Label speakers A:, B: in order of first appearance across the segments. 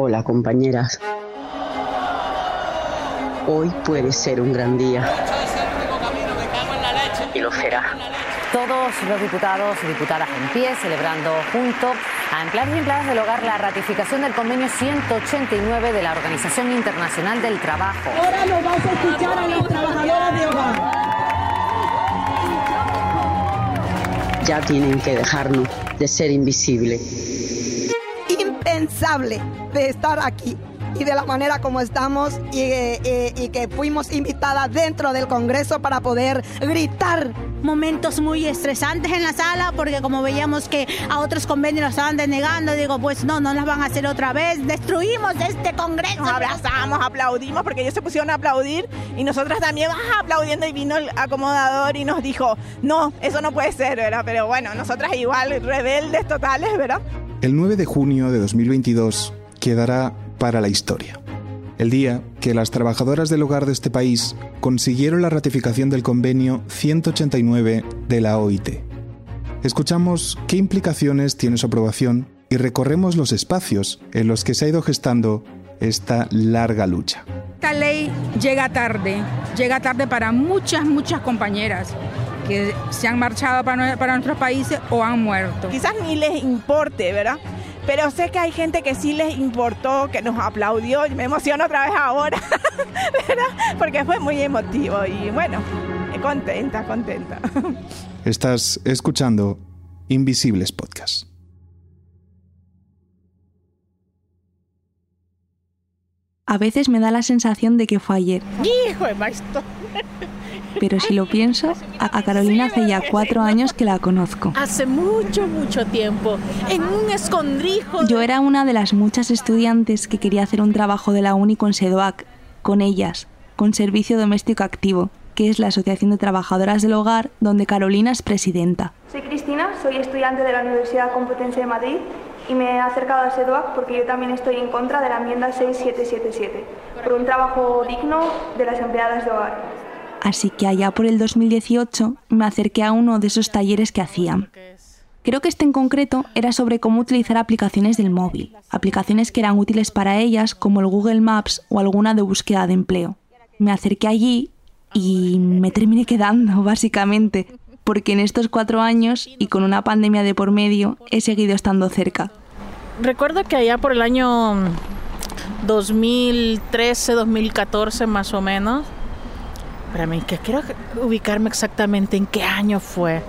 A: Hola compañeras. Hoy puede ser un gran día. Y lo será.
B: Todos los diputados y diputadas en pie celebrando junto a empleados y empleadas del hogar la ratificación del convenio 189 de la Organización Internacional del Trabajo.
C: Ahora lo vas a escuchar a las trabajadoras de hogar.
A: Ya tienen que dejarnos de ser invisibles.
D: Impensable de estar aquí y de la manera como estamos y, eh, y, que fuimos invitadas dentro del Congreso para poder gritar.
E: Momentos muy estresantes en la sala porque como veíamos que a otros convenios nos estaban denegando, digo, pues no, no las van a hacer otra vez, destruimos este Congreso.
F: Nos abrazamos, aplaudimos porque ellos se pusieron a aplaudir y nosotras también ah, aplaudiendo y vino el acomodador y nos dijo, no, eso no puede ser, ¿verdad? Pero bueno, nosotras igual rebeldes totales, ¿verdad?
G: El 9 de junio de 2022 quedará para la historia. El día que las trabajadoras del hogar de este país consiguieron la ratificación del convenio 189 de la OIT. Escuchamos qué implicaciones tiene su aprobación y recorremos los espacios en los que se ha ido gestando esta larga lucha.
H: Esta ley llega tarde, llega tarde para muchas, muchas compañeras que se han marchado para, para nuestros países o han muerto.
F: Quizás ni les importe, ¿verdad? Pero sé que hay gente que sí les importó, que nos aplaudió y me emociono otra vez ahora, ¿verdad? Porque fue muy emotivo y bueno, contenta, contenta.
G: Estás escuchando Invisibles Podcast.
I: A veces me da la sensación de que fue ayer.
F: ¡Hijo de maestro!
I: Pero si lo pienso, a, Carolina hace ya cuatro años que la conozco.
F: Hace mucho, mucho tiempo, en un escondrijo.
I: Yo era una de las muchas estudiantes que quería hacer un trabajo de la uni con SEDOAC, con ellas, con Servicio Doméstico Activo, que es la Asociación de Trabajadoras del Hogar, donde Carolina es presidenta.
J: Soy Cristina, soy estudiante de la Universidad Complutense de Madrid y me he acercado al SEDOAC porque yo también estoy en contra de la enmienda 6777, por un trabajo digno de las empleadas de hogar
I: así que allá por el 2018 me acerqué a uno de esos talleres que hacían. Creo que este en concreto era sobre cómo utilizar aplicaciones del móvil, aplicaciones que eran útiles para ellas como el Google Maps o alguna de búsqueda de empleo. Me acerqué allí y me terminé quedando, básicamente, porque en estos cuatro años y con una pandemia de por medio he seguido estando cerca.
F: Recuerdo que allá por el año 2013, 2014 más o menos, mí que quiero ubicarme exactamente en qué año fue.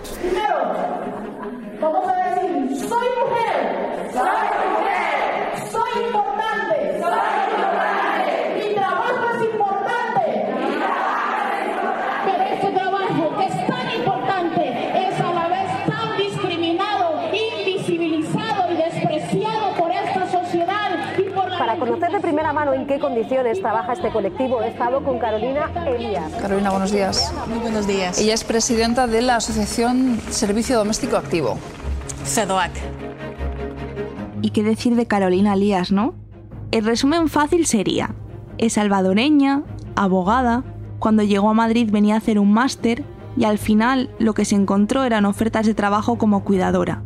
K: Mano en qué condiciones trabaja este colectivo, he estado con Carolina Elías.
L: Carolina, buenos días.
F: Muy buenos días.
L: Ella es presidenta de la Asociación Servicio Doméstico Activo.
F: CEDOAC.
I: ¿Y qué decir de Carolina Elías, no? El resumen fácil sería, es salvadoreña, abogada, cuando llegó a Madrid venía a hacer un máster y al final lo que se encontró eran ofertas de trabajo como cuidadora.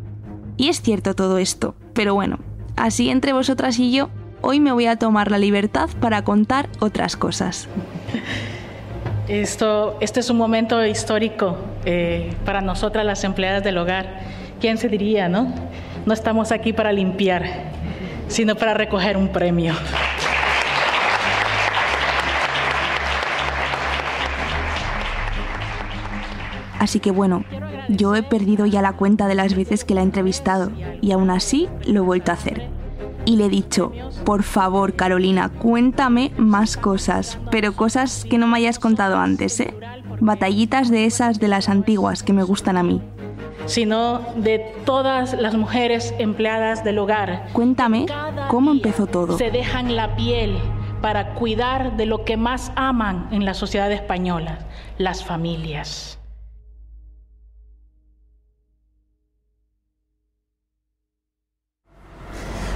I: Y es cierto todo esto, pero bueno, así entre vosotras y yo hoy me voy a tomar la libertad para contar otras cosas.
F: Esto, este es un momento histórico eh, para nosotras las empleadas del hogar. ¿Quién se diría, no? No estamos aquí para limpiar, sino para recoger un premio.
I: Así que bueno, yo he perdido ya la cuenta de las veces que la he entrevistado y aún así lo he vuelto a hacer y le he dicho, por favor Carolina, cuéntame más cosas, pero cosas que no me hayas contado antes, ¿eh? Batallitas de esas de las antiguas que me gustan a mí.
F: Sino de todas las mujeres empleadas del hogar.
I: Cuéntame cómo empezó todo.
F: Se dejan la piel para cuidar de lo que más aman en la sociedad española, las familias.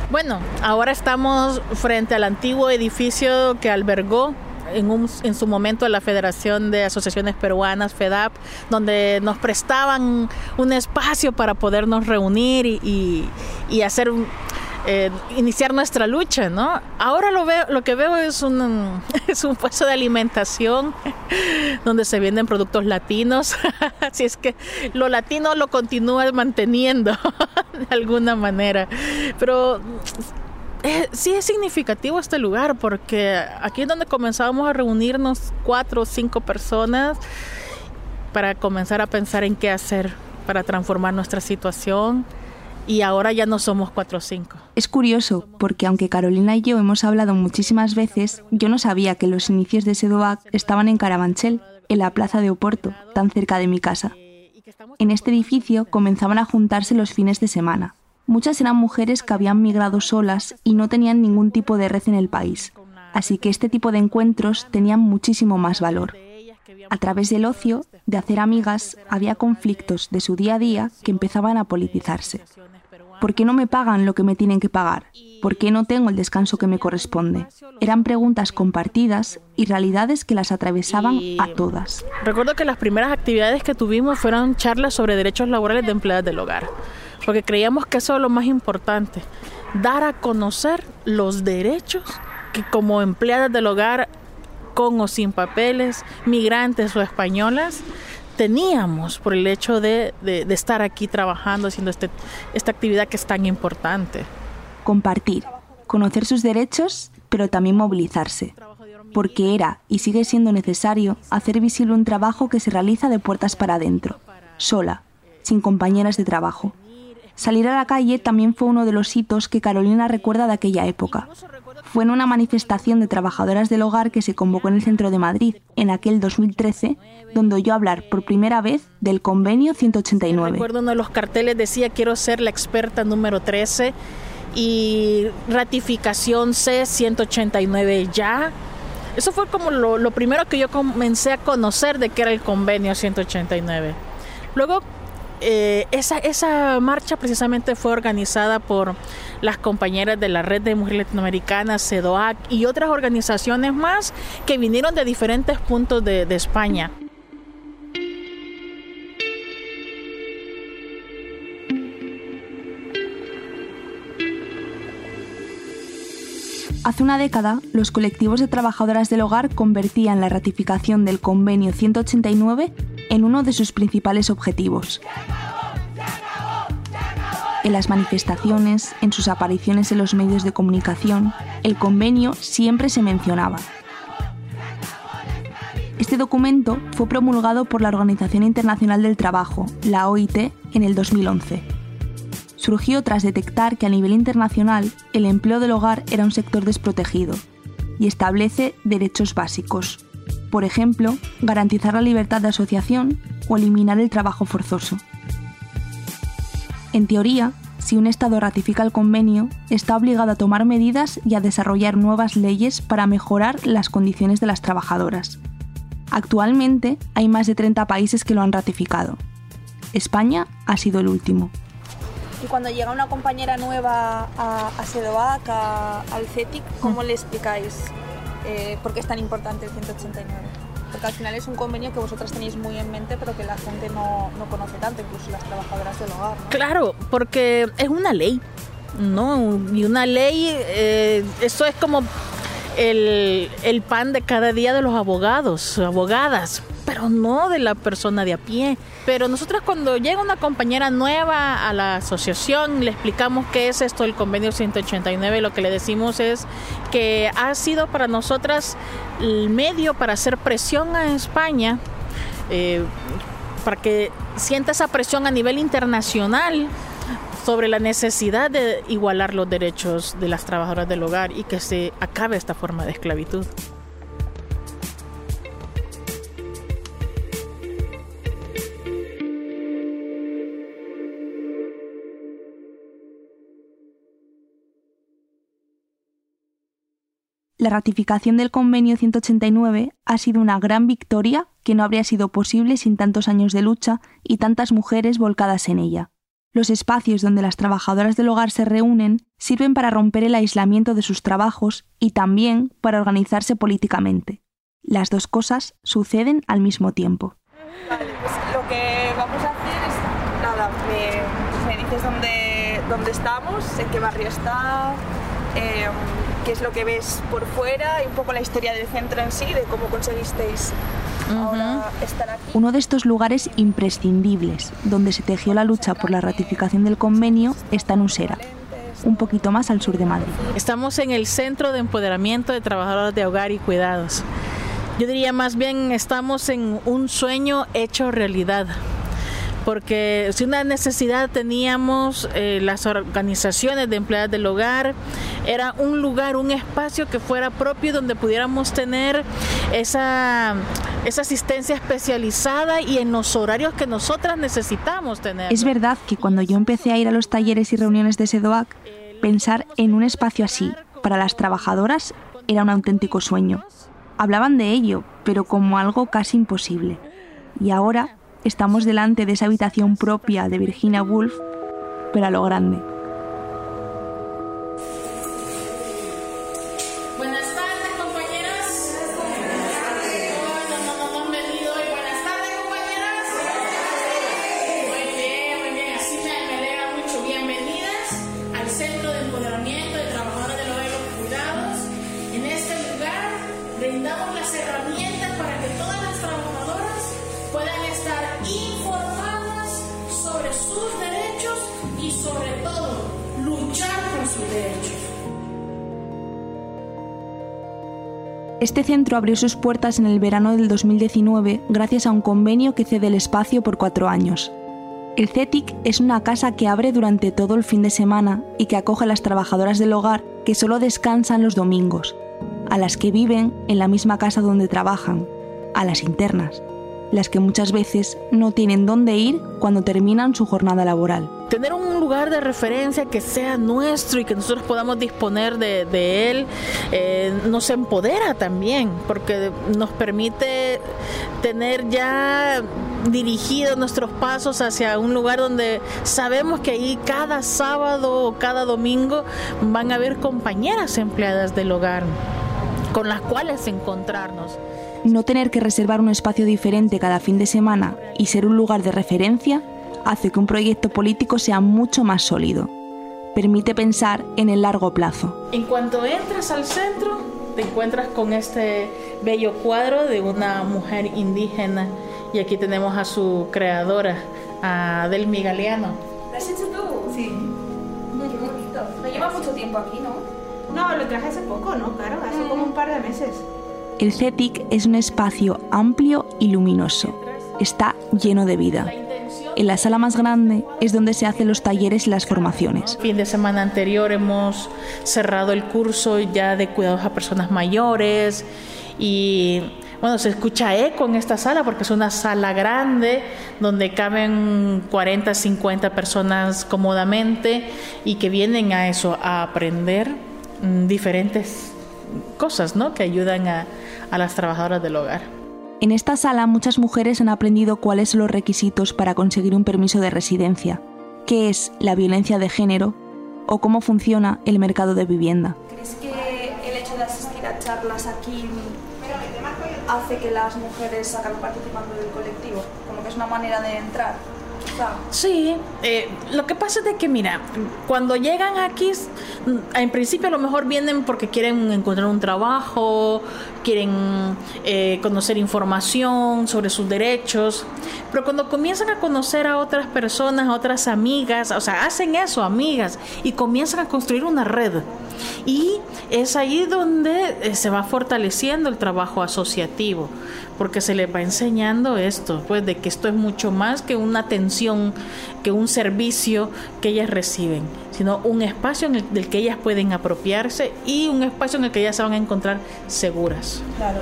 F: Bueno, ahora estamos frente al antiguo edificio que albergó en, en, su momento la Federación de Asociaciones Peruanas, FEDAP, donde nos prestaban un espacio para podernos reunir y, y, hacer eh, iniciar nuestra lucha, ¿no? Ahora lo veo, lo que veo es un, es un puesto de alimentación donde se venden productos latinos, así es que lo latino lo continúa manteniendo de alguna manera, pero eh, sí es significativo este lugar porque aquí es donde comenzábamos a reunirnos cuatro o cinco personas para comenzar a pensar en qué hacer para transformar nuestra situación y ahora ya no somos cuatro o cinco.
I: Es curioso porque aunque Carolina y yo hemos hablado muchísimas veces, yo no sabía que los inicios de Sedoac estaban en Carabanchel, en la plaza de Oporto, tan cerca de mi casa. En este edificio comenzaban a juntarse los fines de semana, Muchas eran mujeres que habían migrado solas y no tenían ningún tipo de red en el país, así que este tipo de encuentros tenían muchísimo más valor. A través del ocio, de hacer amigas, había conflictos de su día a día que empezaban a politizarse. ¿Por qué no me pagan lo que me tienen que pagar? ¿Por qué no tengo el descanso que me corresponde? Eran preguntas compartidas y realidades que las atravesaban a todas.
F: Recuerdo que las primeras actividades que tuvimos fueron charlas sobre derechos laborales de empleadas del hogar porque creíamos que eso es lo más importante, dar a conocer los derechos que como empleadas del hogar, con o sin papeles, migrantes o españolas, teníamos por el hecho de, estar aquí trabajando, haciendo este, esta actividad que es tan importante.
I: Compartir, conocer sus derechos, pero también movilizarse, porque era y sigue siendo necesario hacer visible un trabajo que se realiza de puertas para adentro, sola, sin compañeras de trabajo. Salir a la calle también fue uno de los hitos que Carolina recuerda de aquella época. Fue en una manifestación de trabajadoras del hogar que se convocó en el centro de Madrid, en aquel 2013, donde oyó hablar por primera vez del convenio 189.
F: Recuerdo uno de los carteles decía quiero ser la experta número 13 y ratificación C189 ya. Eso fue como lo, lo primero que yo comencé a conocer de qué era el convenio 189. Luego eh, esa, esa marcha precisamente fue organizada por las compañeras de la Red de Mujeres Latinoamericanas, CEDOAC y otras organizaciones más que vinieron de diferentes puntos de, de España.
I: Hace una década, los colectivos de trabajadoras del hogar convertían la ratificación del Convenio 189 en uno de sus principales objetivos. En las manifestaciones, en sus apariciones en los medios de comunicación, el convenio siempre se mencionaba. Este documento fue promulgado por la Organización Internacional del Trabajo, la OIT, en el 2011. Surgió tras detectar que a nivel internacional el empleo del hogar era un sector desprotegido y establece derechos básicos, por ejemplo, garantizar la libertad de asociación o eliminar el trabajo forzoso. En teoría, si un Estado ratifica el convenio, está obligado a tomar medidas y a desarrollar nuevas leyes para mejorar las condiciones de las trabajadoras. Actualmente hay más de 30 países que lo han ratificado. España ha sido el último.
M: Y cuando llega una compañera nueva a, a SEDOAC, al CETIC, ¿cómo le explicáis eh, por qué es tan importante el 189. Porque al final es un convenio que vosotras tenéis muy en mente, pero que la gente no, no conoce tanto, incluso las trabajadoras del hogar.
F: Claro, porque es una ley, ¿no? Y una ley, eh, eso es como el, el pan de cada día de los abogados, abogadas, pero no de la persona de a pie. Pero nosotros cuando llega una compañera nueva a la asociación, le explicamos qué es esto del convenio 189, lo que le decimos es que ha sido para nosotras el medio para hacer presión a España, eh, para que sienta esa presión a nivel internacional sobre la necesidad de igualar los derechos de las trabajadoras del hogar y que se acabe esta forma de esclavitud.
I: La ratificación del Convenio 189 ha sido una gran victoria que no habría sido posible sin tantos años de lucha y tantas mujeres volcadas en ella. Los espacios donde las trabajadoras del hogar se reúnen sirven para romper el aislamiento de sus trabajos y también para organizarse políticamente. Las dos cosas suceden al mismo tiempo.
M: Pues lo que vamos a hacer es, nada, me, dices dónde, dónde estamos, en qué barrio está, eh, qué es lo que ves por fuera y un poco la historia del centro en sí, de cómo conseguisteis ahora estar aquí.
I: Uno de estos lugares imprescindibles, donde se tejió la lucha por la ratificación del convenio, está en Usera, un poquito más al sur de Madrid.
F: Estamos en el Centro de Empoderamiento de Trabajadoras de Hogar y Cuidados. Yo diría más bien estamos en un sueño hecho realidad porque si una necesidad teníamos eh, las organizaciones de empleadas del hogar, era un lugar, un espacio que fuera propio donde pudiéramos tener esa, esa asistencia especializada y en los horarios que nosotras necesitamos tener.
I: Es verdad que cuando yo empecé a ir a los talleres y reuniones de SEDOAC, pensar en un espacio así para las trabajadoras era un auténtico sueño. Hablaban de ello, pero como algo casi imposible. Y ahora estamos delante de esa habitación propia de Virginia Woolf, pero a lo grande.
F: Este
I: centro abrió sus puertas en el verano del 2019 gracias a un convenio que cede el espacio por cuatro años. El CETIC es una casa que abre durante todo el fin de semana y que acoge a las trabajadoras del hogar que solo descansan los domingos, a las que viven en la misma casa donde trabajan, a las internas, las que muchas veces no tienen dónde ir cuando terminan su jornada laboral.
F: Tener un lugar de referencia que sea nuestro y que nosotros podamos disponer de, él eh, nos empodera también, porque nos permite tener ya dirigidos nuestros pasos hacia un lugar donde sabemos que ahí cada sábado o cada domingo van a haber compañeras empleadas del hogar con las cuales encontrarnos.
I: No tener que reservar un espacio diferente cada fin de semana y ser un lugar de referencia hace que un proyecto político sea mucho más sólido. Permite pensar en el largo plazo.
F: En cuanto entras al centro, te encuentras con este bello cuadro de una mujer indígena y aquí tenemos a su creadora, a Delmi Galeano.
M: ¿Lo has hecho tú? Sí. Muy bonito. No lleva mucho tiempo aquí, ¿no?
N: No, lo traje hace poco, ¿no? Claro, hace como un par de meses.
I: El CETIC es un espacio amplio y luminoso. Está lleno de vida. En la sala más grande es donde se hacen los talleres y las formaciones.
F: Fin de semana anterior hemos cerrado el curso ya de cuidados a personas mayores y bueno, se escucha eco en esta sala porque es una sala grande donde caben 40, 50 personas cómodamente y que vienen a eso, a aprender mm, diferentes cosas, ¿no? Que ayudan a, a las trabajadoras del hogar.
I: En esta sala muchas mujeres han aprendido cuáles son los requisitos para conseguir un permiso de residencia, qué es la violencia de género o cómo funciona el mercado de vivienda.
M: ¿Crees que el hecho de asistir a charlas aquí hace que las mujeres acaben participando del colectivo? Como que es una manera de entrar.
F: Sí, eh, lo que pasa es de que, mira, cuando llegan aquí, en principio a lo mejor vienen porque quieren encontrar un trabajo, quieren eh, conocer información sobre sus derechos, pero cuando comienzan a conocer a otras personas, a otras amigas, o sea, hacen eso, amigas, y comienzan a construir una red. Y es ahí donde eh, se va fortaleciendo el trabajo asociativo, porque se les va enseñando esto, pues de que esto es mucho más que una atención, que un servicio que ellas reciben, sino un espacio en el, del que ellas pueden apropiarse y un espacio en el que ellas se van a encontrar seguras.
M: Claro,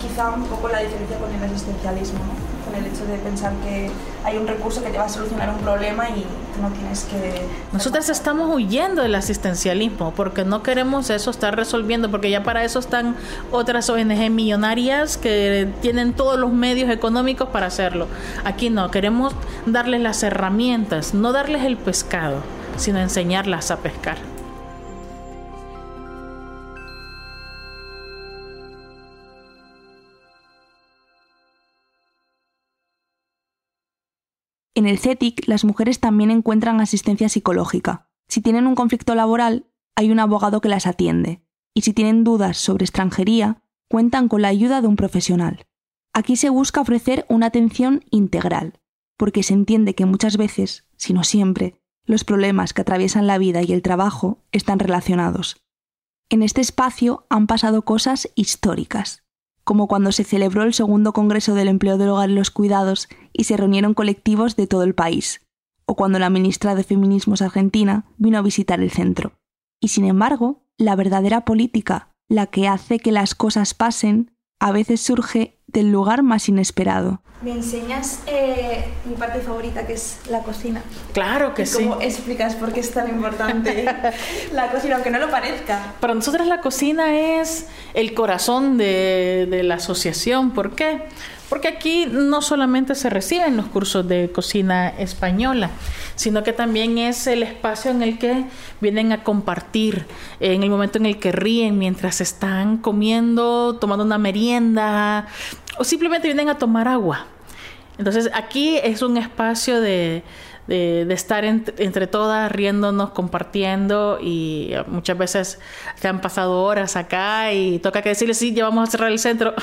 M: quizá un poco la diferencia con el asistencialismo, ¿no? El hecho de pensar que hay un recurso que te va a solucionar un problema y no tienes que...
F: Nosotras estamos huyendo del asistencialismo porque no queremos eso estar resolviendo, porque ya para eso están otras ONG millonarias que tienen todos los medios económicos para hacerlo. Aquí no, queremos darles las herramientas, no darles el pescado, sino enseñarlas a pescar.
I: En el CETIC, las mujeres también encuentran asistencia psicológica. Si tienen un conflicto laboral, hay un abogado que las atiende. Y si tienen dudas sobre extranjería, cuentan con la ayuda de un profesional. Aquí se busca ofrecer una atención integral, porque se entiende que muchas veces, si no siempre, los problemas que atraviesan la vida y el trabajo están relacionados. En este espacio han pasado cosas históricas, como cuando se celebró el segundo Congreso del Empleo del Hogar y los Cuidados y se reunieron colectivos de todo el país, o cuando la ministra de Feminismos argentina vino a visitar el centro. Y sin embargo, la verdadera política, la que hace que las cosas pasen, a veces surge del lugar más inesperado.
M: ¿Me enseñas eh, mi parte favorita, que es la cocina?
F: Claro que
M: ¿Y
F: sí.
M: ¿Cómo explicas por qué es tan importante la cocina, aunque no lo parezca?
F: Para nosotros la cocina es el corazón de, de la asociación. ¿Por qué? Porque aquí no solamente se reciben los cursos de cocina española, sino que también es el espacio en el que vienen a compartir, en el momento en el que ríen mientras están comiendo, tomando una merienda o simplemente vienen a tomar agua. Entonces aquí es un espacio de, de, de estar ent- entre todas, riéndonos, compartiendo y muchas veces que han pasado horas acá y toca que decirles, sí, ya vamos a cerrar el centro,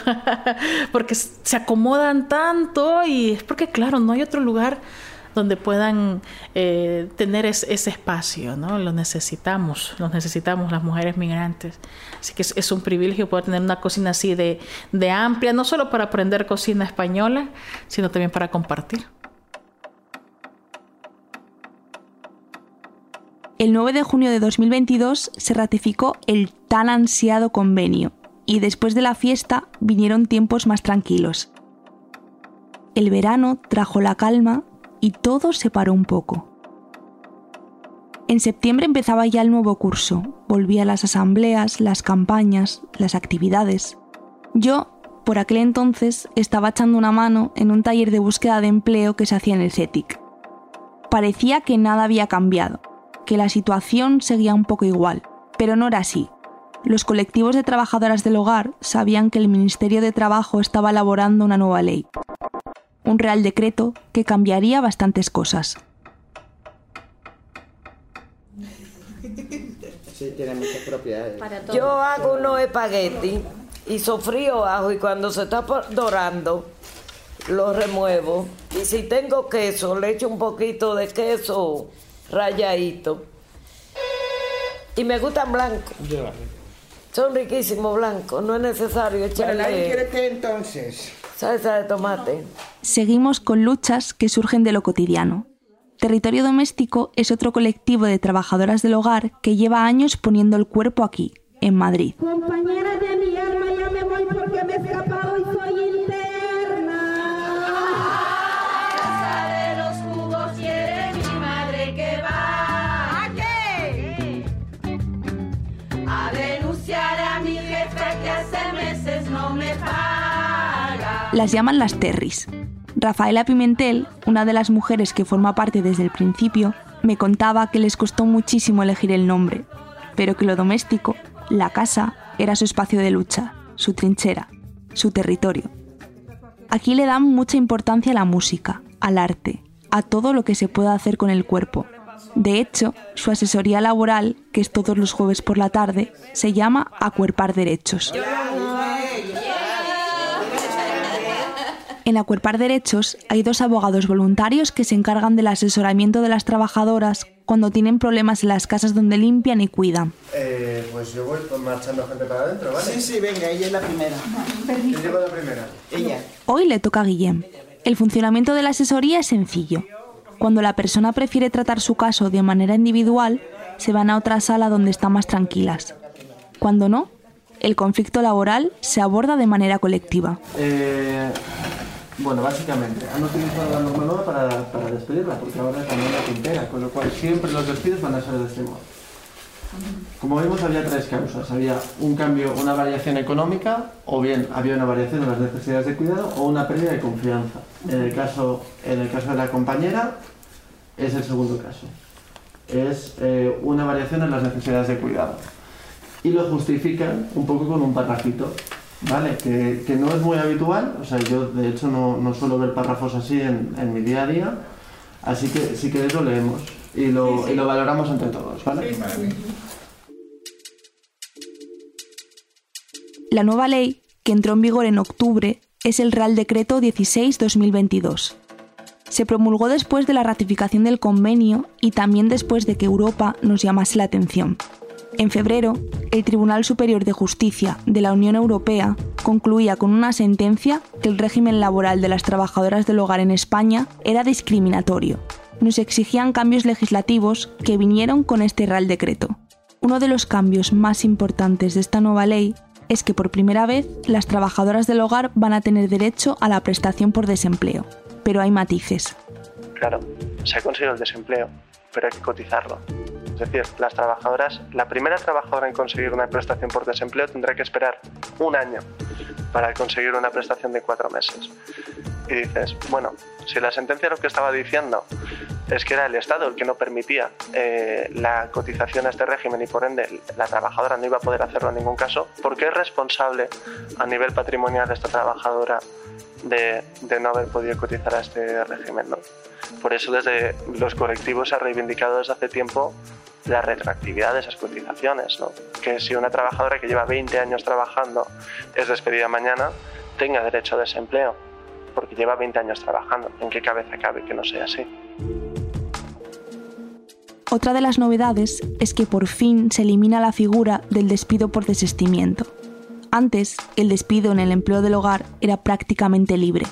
F: porque se acomodan tanto y es porque, claro, no hay otro lugar donde puedan eh, tener es- ese espacio, ¿no? Lo necesitamos, lo necesitamos las mujeres migrantes. Así que es, es un privilegio poder tener una cocina así de, de amplia, no solo para aprender cocina española, sino también para compartir.
I: El 9 de junio de 2022 se ratificó el tan ansiado convenio y después de la fiesta vinieron tiempos más tranquilos. El verano trajo la calma y todo se paró un poco. En septiembre empezaba ya el nuevo curso, volvía las asambleas, las campañas, las actividades. Yo, por aquel entonces, estaba echando una mano en un taller de búsqueda de empleo que se hacía en el CETIC. Parecía que nada había cambiado, que la situación seguía un poco igual, pero no era así. Los colectivos de trabajadoras del hogar sabían que el Ministerio de Trabajo estaba elaborando una nueva ley, un real decreto que cambiaría bastantes cosas.
O: Sí, tiene muchas propiedades.
P: Yo hago unos espaguetis y sofrío ajo y cuando se está dorando lo remuevo. Y si tengo queso, le echo un poquito de queso rayadito. Y me gustan blancos. Son riquísimos blancos, no es necesario echarle
O: té entonces.
P: salsa de tomate.
I: Seguimos con luchas que surgen de lo cotidiano. Territorio Doméstico es otro colectivo de trabajadoras del hogar que lleva años poniendo el cuerpo aquí, en Madrid.
C: Compañeras de mi alma, ya me voy porque me he
I: Las llaman las Terris. Rafaela Pimentel, una de las mujeres que forma parte desde el principio, me contaba que les costó muchísimo elegir el nombre, pero que lo doméstico, la casa, era su espacio de lucha, su trinchera, su territorio. Aquí le dan mucha importancia a la música, al arte, a todo lo que se pueda hacer con el cuerpo. De hecho, su asesoría laboral, que es todos los jueves por la tarde, se llama Acuerpar Derechos. En Acuerpar Derechos hay dos abogados voluntarios que se encargan del asesoramiento de las trabajadoras cuando tienen problemas en las casas donde limpian y cuidan.
O: Eh, pues yo voy marchando gente para adentro, ¿vale?
Q: Sí, sí, venga, ella es la primera.
O: ¿Quién lleva la primera?
Q: Ella.
I: Hoy le toca a Guillem. El funcionamiento de la asesoría es sencillo. Cuando la persona prefiere tratar su caso de manera individual, se van a otra sala donde están más tranquilas. Cuando no, el conflicto laboral se aborda de manera colectiva.
R: Eh, bueno, básicamente, han utilizado la norma nueva para, para despedirla, porque ahora también la puntera, con lo cual siempre los despidos van a ser de este modo. Como vimos, había tres causas. Había un cambio, una variación económica, o bien había una variación en las necesidades de cuidado, o una pérdida de confianza. En el caso, en el caso de la compañera, es el segundo caso. Es eh, una variación en las necesidades de cuidado. Y lo justifican un poco con un parrafito, ¿vale? Que, que no es muy habitual, o sea, yo de hecho no, no suelo ver párrafos así en, en mi día a día, Así que si queréis lo leemos y lo, y lo valoramos entre todos, ¿vale?
I: La nueva ley, que entró en vigor en octubre, es el Real Decreto 16-2022. Se promulgó después de la ratificación del convenio y también después de que Europa nos llamase la atención. En febrero, el Tribunal Superior de Justicia de la Unión Europea concluía con una sentencia que el régimen laboral de las trabajadoras del hogar en España era discriminatorio. Nos exigían cambios legislativos que vinieron con este Real Decreto. Uno de los cambios más importantes de esta nueva ley es que por primera vez las trabajadoras del hogar van a tener derecho a la prestación por desempleo. Pero hay matices.
R: Claro, se ha conseguido el desempleo, pero hay que cotizarlo. Decir, las trabajadoras, la primera trabajadora en conseguir una prestación por desempleo tendrá que esperar un año para conseguir una prestación de cuatro meses. Y dices, bueno, si la sentencia lo que estaba diciendo es que era el Estado el que no permitía eh, la cotización a este régimen y por ende la trabajadora no iba a poder hacerlo en ningún caso, ¿por qué es responsable a nivel patrimonial esta trabajadora de, no haber podido cotizar a este régimen? Por eso desde los colectivos se ha reivindicado desde hace tiempo la retroactividad de esas cotizaciones, que si una trabajadora que lleva 20 años trabajando es despedida mañana, tenga derecho a desempleo, porque lleva 20 años trabajando. ¿En qué cabeza cabe que no sea así?
I: Otra de las novedades es que por fin se elimina la figura del despido por desistimiento. Antes, el despido en el empleo del hogar era prácticamente libre.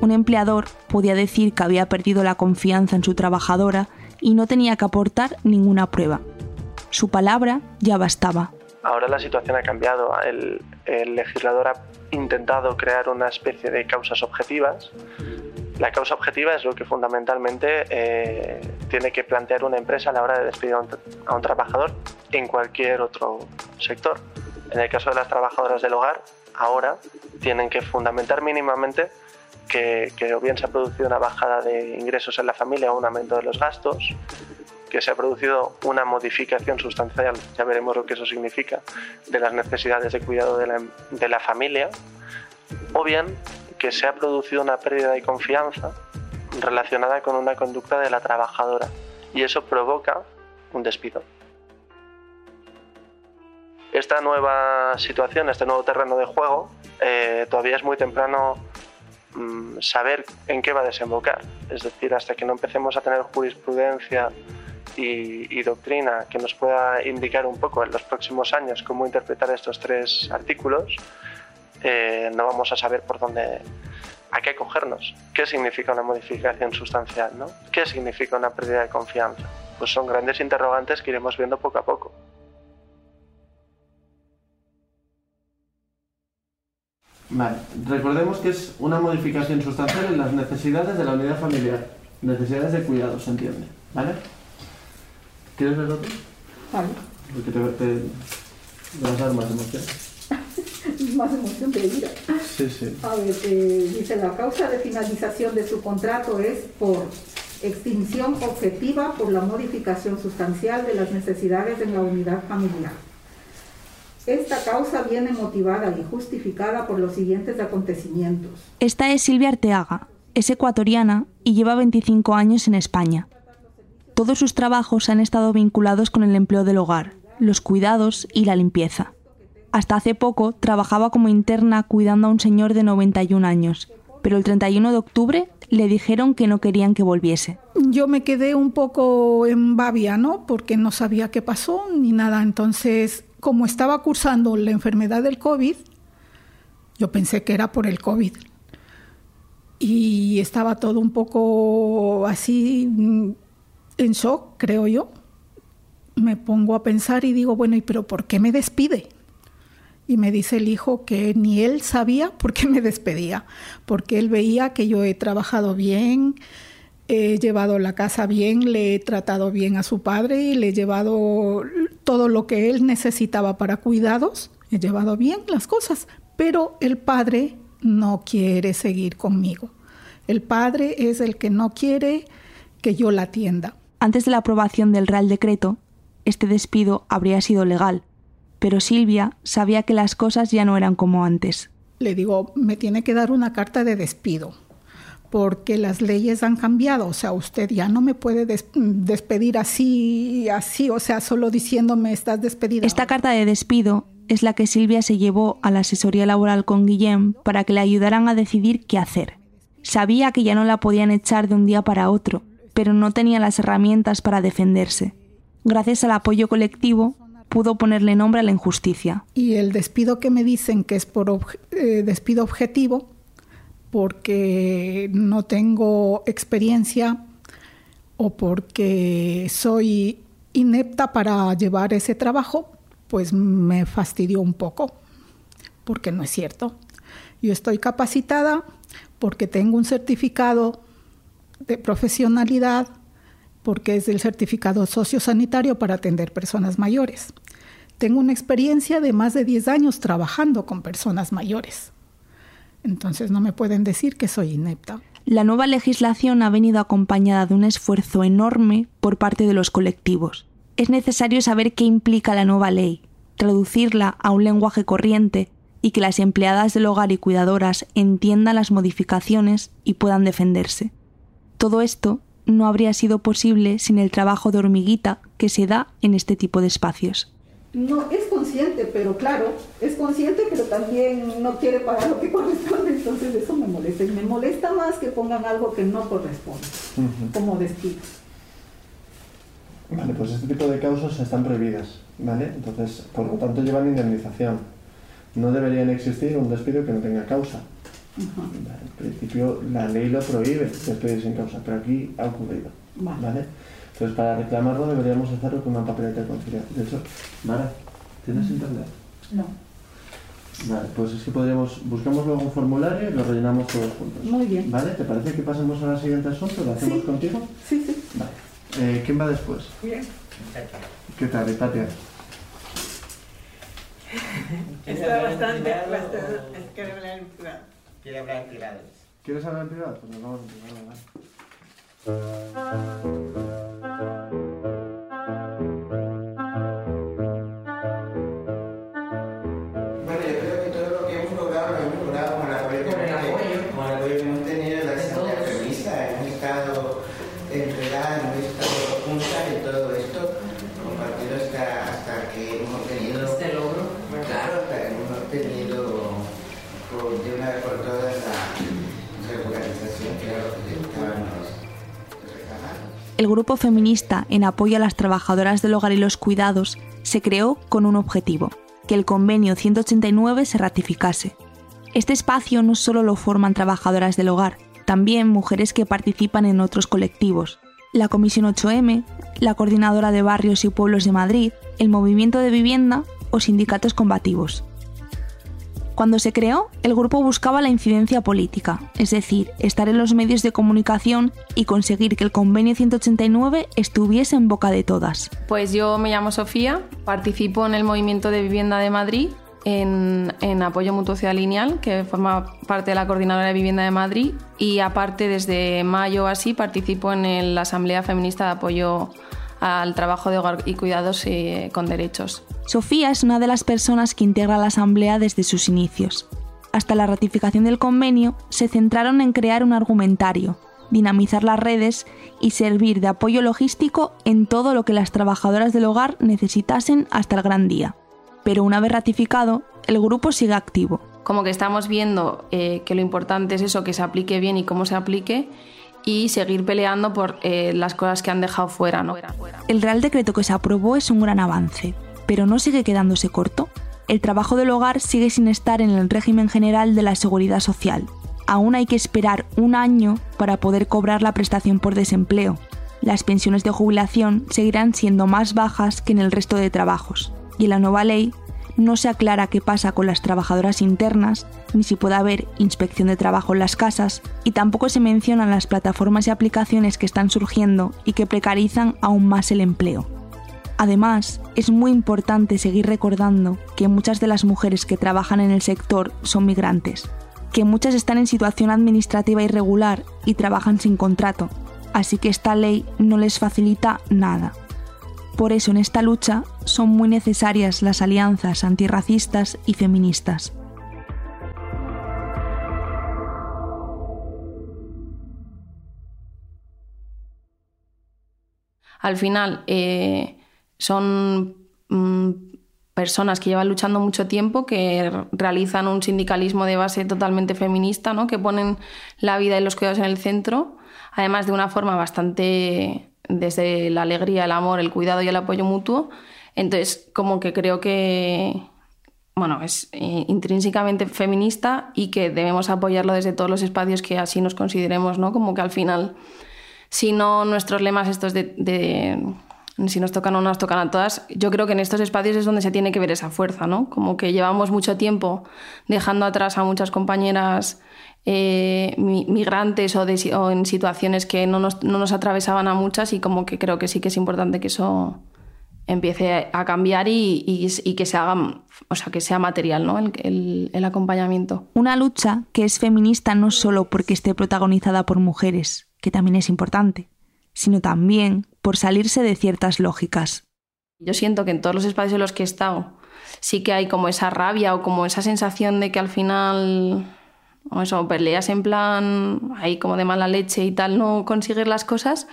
I: Un empleador podía decir que había perdido la confianza en su trabajadora y no tenía que aportar ninguna prueba. Su palabra ya bastaba.
R: Ahora la situación ha cambiado. El, legislador ha intentado crear una especie de causas objetivas. La causa objetiva es lo que fundamentalmente eh, tiene que plantear una empresa a la hora de despedir a un trabajador en cualquier otro sector. En el caso de las trabajadoras del hogar, ahora tienen que fundamentar mínimamente que, que, o bien se ha producido una bajada de ingresos en la familia o un aumento de los gastos, que se ha producido una modificación sustancial, ya veremos lo que eso significa, de las necesidades de cuidado de la, familia, o bien que se ha producido una pérdida de confianza relacionada con una conducta de la trabajadora y eso provoca un despido. Esta nueva situación, este nuevo terreno de juego, eh, todavía es muy temprano saber en qué va a desembocar. Es decir, hasta que no empecemos a tener jurisprudencia y, y, doctrina que nos pueda indicar un poco en los próximos años cómo interpretar estos tres artículos, eh, no vamos a saber por dónde, a qué acogernos. ¿Qué significa una modificación sustancial? ¿no? ¿Qué significa una pérdida de confianza? Pues son grandes interrogantes que iremos viendo poco a poco. Vale, recordemos que es una modificación sustancial en las necesidades de la unidad familiar, necesidades de cuidado, se entiende, ¿vale? ¿Quieres ver otro?
Q: Vale.
R: Porque te, te, te vas a dar más emoción.
Q: más emoción que ira.
R: Sí, sí.
Q: A ver, eh, dice la causa de finalización de su contrato es por extinción objetiva por la modificación sustancial de las necesidades en la unidad familiar. Esta causa viene motivada y justificada por los siguientes acontecimientos.
I: Esta es Silvia Arteaga, es ecuatoriana y lleva 25 años en España. Todos sus trabajos han estado vinculados con el empleo del hogar, los cuidados y la limpieza. Hasta hace poco trabajaba como interna cuidando a un señor de 91 años, pero el 31 de octubre le dijeron que no querían que volviese.
Q: Yo me quedé un poco en babia, ¿no? Porque no sabía qué pasó ni nada. Entonces, como estaba cursando la enfermedad del COVID, yo pensé que era por el COVID. Y estaba todo un poco así en shock, creo yo. Me pongo a pensar y digo, bueno, ¿y pero por qué me despide? Y me dice el hijo que ni él sabía por qué me despedía, porque él veía que yo he trabajado bien, he llevado la casa bien, le he tratado bien a su padre y le he llevado todo lo que él necesitaba para cuidados, he llevado bien las cosas, pero el padre no quiere seguir conmigo. El padre es el que no quiere que yo la atienda.
I: Antes de la aprobación del Real Decreto, este despido habría sido legal, pero Silvia sabía que las cosas ya no eran como antes.
Q: Le digo, me tiene que dar una carta de despido, porque las leyes han cambiado, o sea, usted ya no me puede des despedir así, así, o sea, solo diciéndome estás despedida.
I: Esta carta de despido es la que Silvia se llevó a la asesoría laboral con Guillem para que le ayudaran a decidir qué hacer. Sabía que ya no la podían echar de un día para otro, pero no tenía las herramientas para defenderse. Gracias al apoyo colectivo, pudo ponerle nombre a la injusticia.
Q: Y el despido que me dicen que es por ob eh, despido objetivo, porque no tengo experiencia o porque soy inepta para llevar ese trabajo, pues me fastidió un poco, porque no es cierto. Yo estoy capacitada porque tengo un certificado de profesionalidad, porque es el certificado sociosanitario para atender personas mayores. Tengo una experiencia de más de 10 años trabajando con personas mayores. Entonces no me pueden decir que soy inepta.
I: La nueva legislación ha venido acompañada de un esfuerzo enorme por parte de los colectivos. Es necesario saber qué implica la nueva ley, traducirla a un lenguaje corriente y que las empleadas del hogar y cuidadoras entiendan las modificaciones y puedan defenderse. Todo esto no habría sido posible sin el trabajo de hormiguita que se da en este tipo de espacios.
Q: No, es consciente, pero claro, es consciente, pero también no quiere pagar lo que corresponde, entonces eso me molesta. Y me molesta más que pongan algo que no corresponde, uh -huh. como despido.
R: Vale, pues este tipo de causas están prohibidas, ¿vale? Entonces, por lo tanto, llevan indemnización. No deberían existir un despido que no tenga causa. Uh -huh. En principio, la ley lo prohíbe, despedir sin causa, pero aquí ha ocurrido, vale. ¿vale? Entonces, para reclamarlo deberíamos hacerlo con una papeleta de conciliación. De hecho, Mara, ¿tienes internet?
Q: No.
R: Vale, pues es que podríamos, buscamos luego un formulario y lo rellenamos todos juntos.
Q: Muy bien.
R: ¿Vale? ¿Te parece que pasemos a la siguiente asunto? ¿Lo hacemos
Q: sí.
R: contigo?
Q: Sí, sí.
R: Vale. Eh, ¿Quién va después?
Q: Bien.
R: ¿Qué tal, Tatia?
N: Está bastante, bastante. Es que hablar en privado.
O: Quiere hablar en privado.
R: ¿Quieres hablar en privado? Pues nos vamos en privado, ¿vale?
O: Thank you. El
I: grupo feminista en apoyo a las trabajadoras del hogar y los cuidados se creó con un objetivo, que el convenio 189 se ratificase. Este espacio no solo lo forman trabajadoras del hogar, también mujeres que participan en otros colectivos. La Comisión 8M, la Coordinadora de Barrios y Pueblos de Madrid, el Movimiento de Vivienda o sindicatos combativos. Cuando se creó, el grupo buscaba la incidencia política, es decir, estar en los medios de comunicación y conseguir que el convenio 189 estuviese en boca de todas.
S: Pues yo me llamo Sofía, participo en el Movimiento de Vivienda de Madrid en, apoyo mutuo ciudad lineal, que forma parte de la Coordinadora de Vivienda de Madrid, y aparte desde mayo así participo en la Asamblea Feminista de Apoyo al Trabajo de Hogar y Cuidados y, con Derechos.
I: Sofía es una de las personas que integra la Asamblea desde sus inicios. Hasta la ratificación del convenio, se centraron en crear un argumentario, dinamizar las redes y servir de apoyo logístico en todo lo que las trabajadoras del hogar necesitasen hasta el gran día. Pero una vez ratificado, el grupo sigue activo.
S: Como que estamos viendo eh, que lo importante es eso, que se aplique bien y cómo se aplique, y seguir peleando por eh, las cosas que han dejado fuera. ¿no?
I: El Real Decreto que se aprobó es un gran avance, pero no sigue quedándose corto. El trabajo del hogar sigue sin estar en el régimen general de la seguridad social. Aún hay que esperar un año para poder cobrar la prestación por desempleo. Las pensiones de jubilación seguirán siendo más bajas que en el resto de trabajos. Y en la nueva ley no se aclara qué pasa con las trabajadoras internas, ni si puede haber inspección de trabajo en las casas, y tampoco se mencionan las plataformas y aplicaciones que están surgiendo y que precarizan aún más el empleo. Además, es muy importante seguir recordando que muchas de las mujeres que trabajan en el sector son migrantes, que muchas están en situación administrativa irregular y trabajan sin contrato, así que esta ley no les facilita nada. Por eso en esta lucha son muy necesarias las alianzas antirracistas y feministas.
S: Al final, eh, son mm, personas que llevan luchando mucho tiempo, que realizan un sindicalismo de base totalmente feminista, ¿no? que ponen la vida y los cuidados en el centro, además de una forma bastante desde la alegría, el amor, el cuidado y el apoyo mutuo. Entonces, como que creo que bueno, es eh, intrínsecamente feminista y que debemos apoyarlo desde todos los espacios que así nos consideremos, ¿no? Como que al final, si no nuestros lemas estos de si nos tocan o no nos tocan a todas, yo creo que en estos espacios es donde se tiene que ver esa fuerza, ¿no? Como que llevamos mucho tiempo dejando atrás a muchas compañeras eh, migrantes o, en situaciones que no nos, no nos, atravesaban a muchas y como que creo que sí que es importante que eso empiece a cambiar y, que se haga, o sea, que sea material, ¿no? El acompañamiento.
I: Una lucha que es feminista no solo porque esté protagonizada por mujeres, que también es importante, sino también por salirse de ciertas lógicas.
S: Yo siento que en todos los espacios en los que he estado sí que hay como esa rabia o como esa sensación de que al final o eso, peleas en plan ahí como de mala leche y tal, no conseguir las cosas.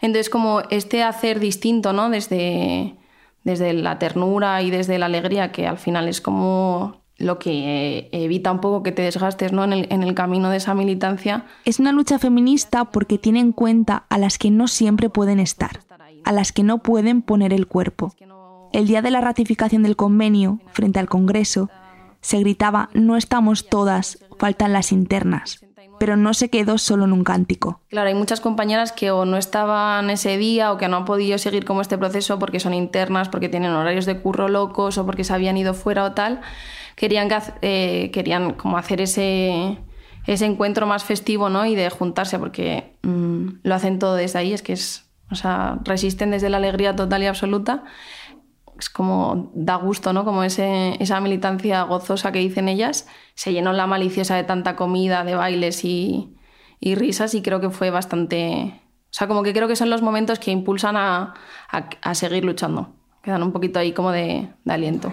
S: Entonces como este hacer distinto, ¿no? Desde, desde la ternura y desde la alegría, que al final es como lo que evita un poco que te desgastes ¿no? en, el, en el camino de esa militancia.
I: Es una lucha feminista porque tiene en cuenta a las que no siempre pueden estar, a las que no pueden poner el cuerpo. El día de la ratificación del convenio, frente al Congreso, se gritaba No estamos todas, faltan las internas pero no se quedó solo en un cántico.
S: Claro, hay muchas compañeras que o no estaban ese día o que no han podido seguir como este proceso porque son internas, porque tienen horarios de curro locos o porque se habían ido fuera o tal querían, eh, querían como hacer ese, ese encuentro más festivo ¿no? y de juntarse, porque mm, lo hacen todo desde ahí, es que es, o sea, resisten desde la alegría total y absoluta. Es como da gusto, ¿no? Como ese, esa militancia gozosa que dicen ellas. Se llenó la maliciosa de tanta comida, de bailes y, risas y creo que fue bastante... O sea, como que creo que son los momentos que impulsan a, a, a seguir luchando. Quedan un poquito ahí como de, de aliento.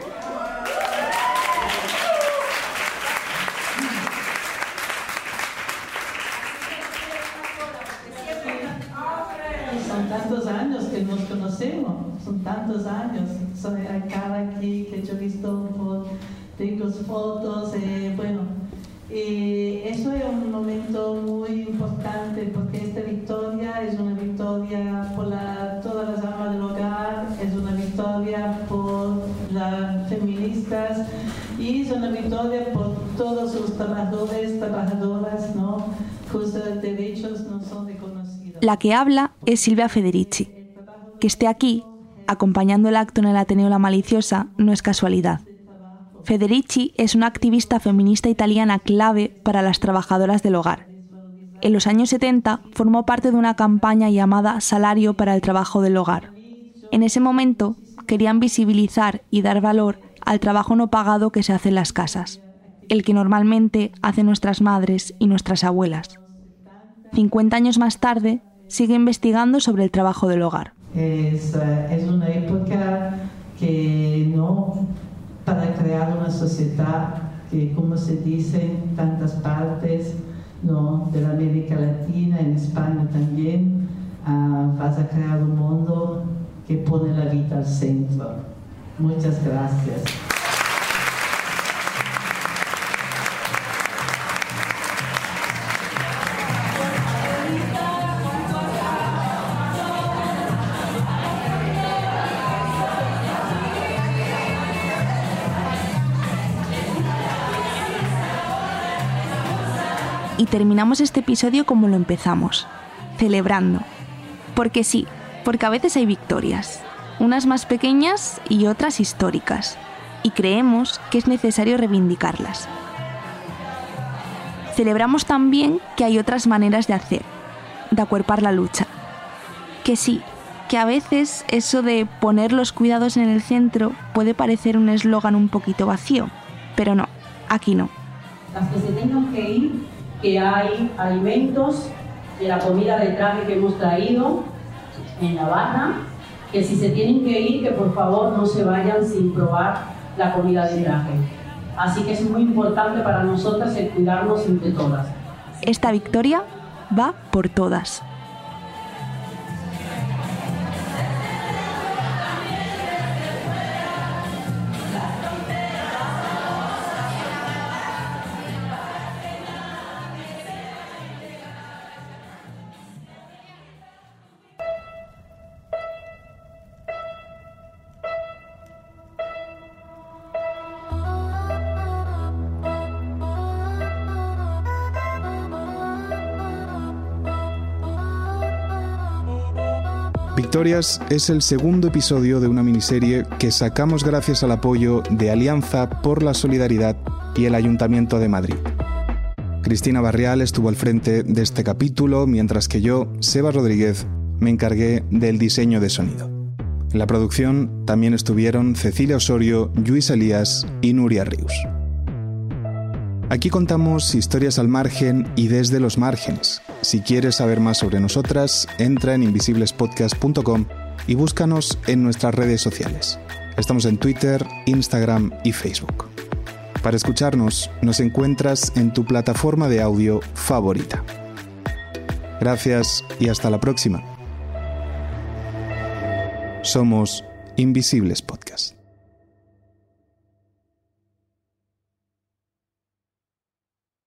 I: La que habla es Silvia Federici. Que esté aquí acompañando el acto en el Ateneo La Maliciosa no es casualidad. Federici es una activista feminista italiana clave para las trabajadoras del hogar. En los años 70 formó parte de una campaña llamada Salario para el Trabajo del Hogar. En ese momento querían visibilizar y dar valor al trabajo no pagado que se hace en las casas, el que normalmente hacen nuestras madres y nuestras abuelas. 50 años más tarde, sigue investigando sobre el trabajo del hogar.
T: Es, eh, es una época que no para crear una sociedad que, como se dice en tantas partes ¿no? de la América Latina, en España también, uh, vas a crear un mundo que pone la vida al centro. Muchas gracias.
I: y terminamos este episodio como lo empezamos, celebrando. Porque sí, porque a veces hay victorias, unas más pequeñas y otras históricas, y creemos que es necesario reivindicarlas. Celebramos también que hay otras maneras de hacer, de acuerpar la lucha. Que sí, que a veces eso de poner los cuidados en el centro puede parecer un eslogan un poquito vacío, pero no, aquí no.
U: Las que se tengan que ir que hay alimentos de la comida de traje que hemos traído en la barra, que si se tienen que ir, que por favor no se vayan sin probar la comida de traje. Así que es muy importante para nosotras el cuidarnos entre todas.
I: Esta victoria va por todas.
G: Victorias es el segundo episodio de una miniserie que sacamos gracias al apoyo de Alianza por la Solidaridad y el Ayuntamiento de Madrid. Cristina Barrial estuvo al frente de este capítulo, mientras que yo, Seba Rodríguez, me encargué del diseño de sonido. En la producción también estuvieron Cecilia Osorio, Luis Elías y Nuria Rius. Aquí contamos historias al margen y desde los márgenes. Si quieres saber más sobre nosotras, entra en invisiblespodcast.com y búscanos en nuestras redes sociales. Estamos en Twitter, Instagram y Facebook. Para escucharnos, nos encuentras en tu plataforma de audio favorita. Gracias y hasta la próxima. Somos Invisibles Podcast.